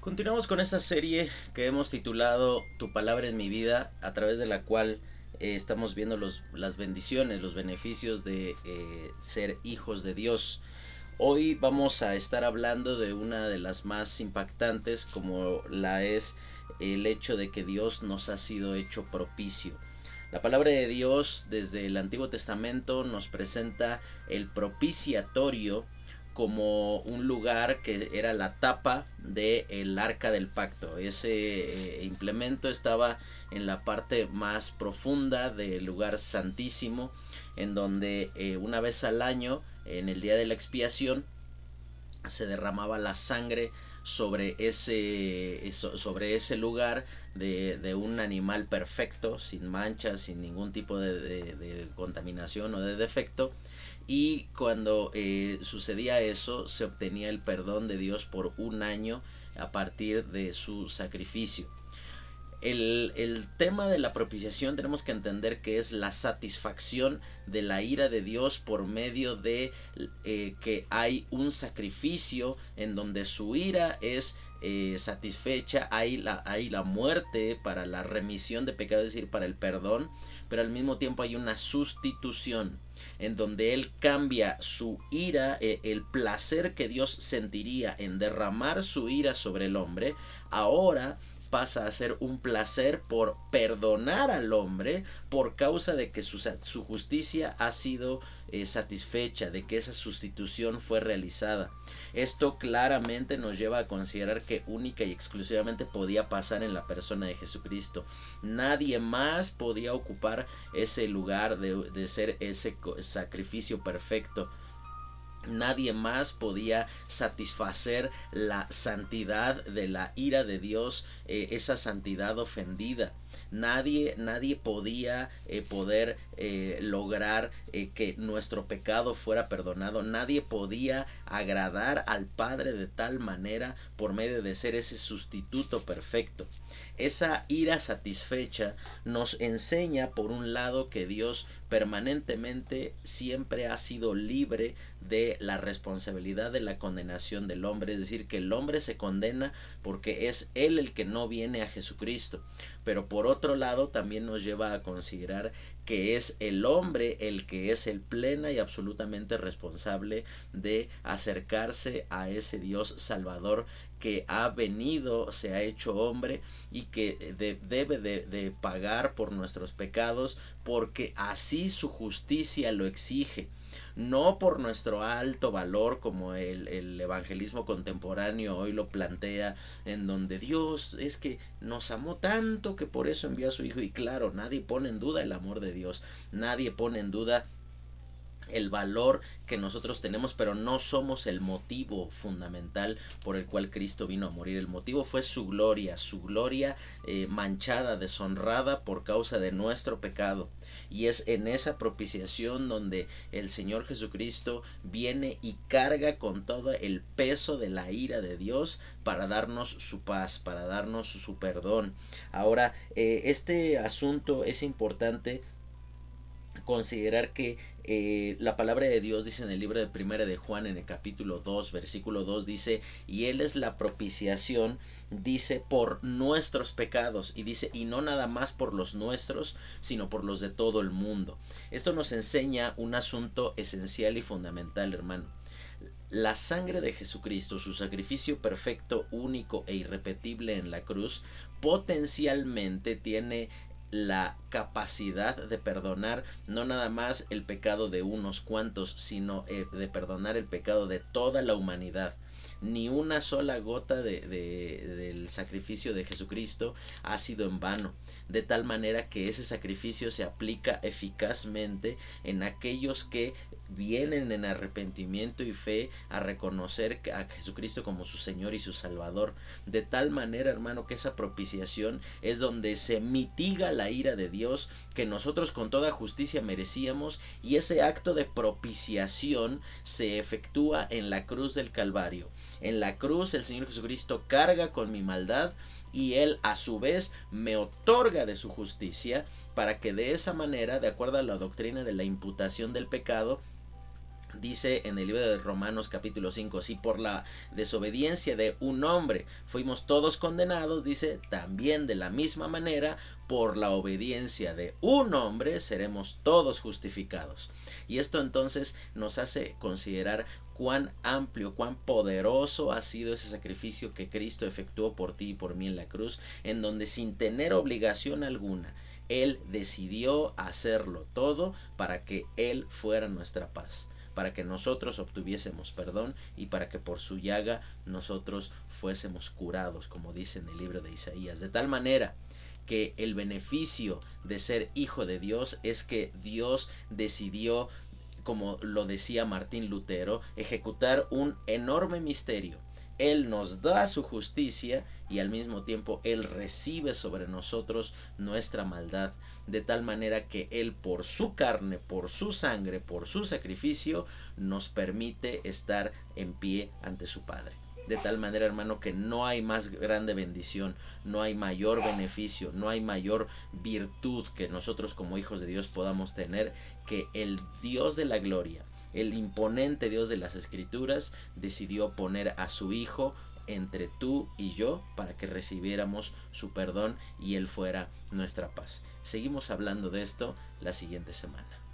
Continuamos con esta serie que hemos titulado Tu palabra en mi vida, a través de la cual eh, estamos viendo los, las bendiciones, los beneficios de eh, ser hijos de Dios. Hoy vamos a estar hablando de una de las más impactantes como la es el hecho de que Dios nos ha sido hecho propicio. La palabra de Dios desde el Antiguo Testamento nos presenta el propiciatorio como un lugar que era la tapa del el arca del pacto. Ese eh, implemento estaba en la parte más profunda del lugar santísimo, en donde eh, una vez al año, en el día de la expiación, se derramaba la sangre sobre ese, sobre ese lugar de, de, un animal perfecto, sin manchas, sin ningún tipo de, de contaminación o de defecto y cuando eh, sucedía eso se obtenía el perdón de Dios por un año a partir de su sacrificio. El, el, tema de la propiciación tenemos que entender que es la satisfacción de la ira de Dios por medio de eh, que hay un sacrificio en donde su ira es eh, satisfecha, hay la, hay la muerte para la remisión de pecados, es decir, para el perdón, pero al mismo tiempo hay una sustitución en donde Él cambia su ira, eh, el placer que Dios sentiría en derramar su ira sobre el hombre, ahora pasa a ser un placer por perdonar al hombre por causa de que su, su justicia ha sido eh, satisfecha, de que esa sustitución fue realizada. Esto claramente nos lleva a considerar que única y exclusivamente podía pasar en la persona de Jesucristo. Nadie más podía ocupar ese lugar de, de ser ese sacrificio perfecto. Nadie más podía satisfacer la santidad de la ira de Dios, eh, esa santidad ofendida. Nadie, nadie podía eh, poder eh, lograr que nuestro pecado fuera perdonado. Nadie podía agradar al Padre de tal manera por medio de ser ese sustituto perfecto. Esa ira satisfecha nos enseña por un lado que Dios permanentemente siempre ha sido libre de la responsabilidad de la condenación del hombre, es decir, que el hombre se condena porque es él el que no viene a Jesucristo. Pero por otro lado también nos lleva a considerar que es el hombre el que es el plena y absolutamente responsable de acercarse a ese Dios salvador que ha venido, se ha hecho hombre y que debe de, de pagar por nuestros pecados porque así su justicia lo exige no por nuestro alto valor como el, el, evangelismo contemporáneo hoy lo plantea, en donde Dios es que nos amó tanto que por eso envió a su Hijo y claro, nadie pone en duda el amor de Dios, nadie pone en duda el valor que nosotros tenemos, pero no somos el motivo fundamental por el cual Cristo vino a morir. El motivo fue su gloria, su gloria eh, manchada, deshonrada por causa de nuestro pecado. Y es en esa propiciación donde el Señor Jesucristo viene y carga con todo el peso de la ira de Dios para darnos su paz, para darnos su perdón. Ahora, eh, este asunto es importante considerar que eh, la palabra de Dios dice en el libro de Primera de Juan en el capítulo 2 versículo 2 dice y él es la propiciación dice por nuestros pecados y dice y no nada más por los nuestros sino por los de todo el mundo esto nos enseña un asunto esencial y fundamental hermano. La sangre de Jesucristo, su sacrificio perfecto, único e irrepetible en la cruz, potencialmente tiene la capacidad de perdonar no nada más el pecado de unos cuantos, sino eh, de perdonar el pecado de toda la humanidad. Ni una sola gota de, del sacrificio de Jesucristo ha sido en vano, de tal manera que ese sacrificio se aplica eficazmente en aquellos que vienen en arrepentimiento y fe a reconocer a Jesucristo como su Señor y su Salvador. De tal manera, hermano, que esa propiciación es donde se mitiga la ira de Dios que nosotros con toda justicia merecíamos y ese acto de propiciación se efectúa en la cruz del Calvario. En la cruz el Señor Jesucristo carga con mi maldad y Él a su vez me otorga de su justicia para que de esa manera, de acuerdo a la doctrina de la imputación del pecado, Dice en el libro de Romanos capítulo 5, si por la desobediencia de un hombre fuimos todos condenados, dice, también de la misma manera, por la obediencia de un hombre seremos todos justificados. Y esto entonces nos hace considerar cuán amplio, cuán poderoso ha sido ese sacrificio que Cristo efectuó por ti y por mí en la cruz, en donde sin tener obligación alguna, Él decidió hacerlo todo para que Él fuera nuestra paz para que nosotros obtuviésemos perdón y para que por su llaga nosotros fuésemos curados, como dice en el libro de Isaías. De tal manera que el beneficio de ser hijo de Dios es que Dios decidió, como lo decía Martín Lutero, ejecutar un enorme misterio. Él nos da su justicia y al mismo tiempo Él recibe sobre nosotros nuestra maldad de tal manera que Él por su carne, por su sangre, por su sacrificio, nos permite estar en pie ante su Padre. De tal manera, hermano, que no hay más grande bendición, no hay mayor beneficio, no hay mayor virtud que nosotros como hijos de Dios podamos tener que el Dios de la gloria, el imponente Dios de las Escrituras, decidió poner a su Hijo entre tú y yo para que recibiéramos su perdón y Él fuera nuestra paz. Seguimos hablando de esto la siguiente semana.